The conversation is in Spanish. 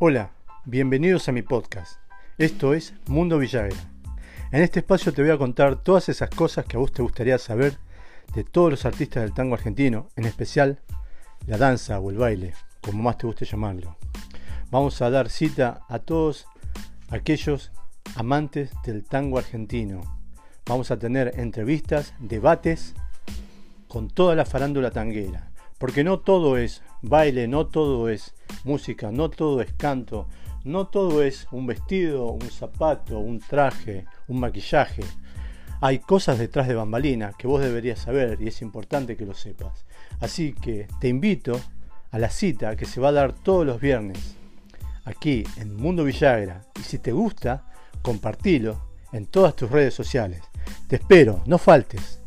Hola, bienvenidos a mi podcast. Esto es Mundo Villagra. En este espacio te voy a contar todas esas cosas que a vos te gustaría saber de todos los artistas del tango argentino, en especial la danza o el baile, como más te guste llamarlo. Vamos a dar cita a todos aquellos amantes del tango argentino. Vamos a tener entrevistas, debates con toda la farándula tanguera. Porque no todo es baile, no todo es música, no todo es canto, no todo es un vestido, un zapato, un traje, un maquillaje. Hay cosas detrás de bambalina que vos deberías saber y es importante que lo sepas. Así que te invito a la cita que se va a dar todos los viernes aquí en Mundo Villagra. Y si te gusta, compartilo en todas tus redes sociales. Te espero, no faltes.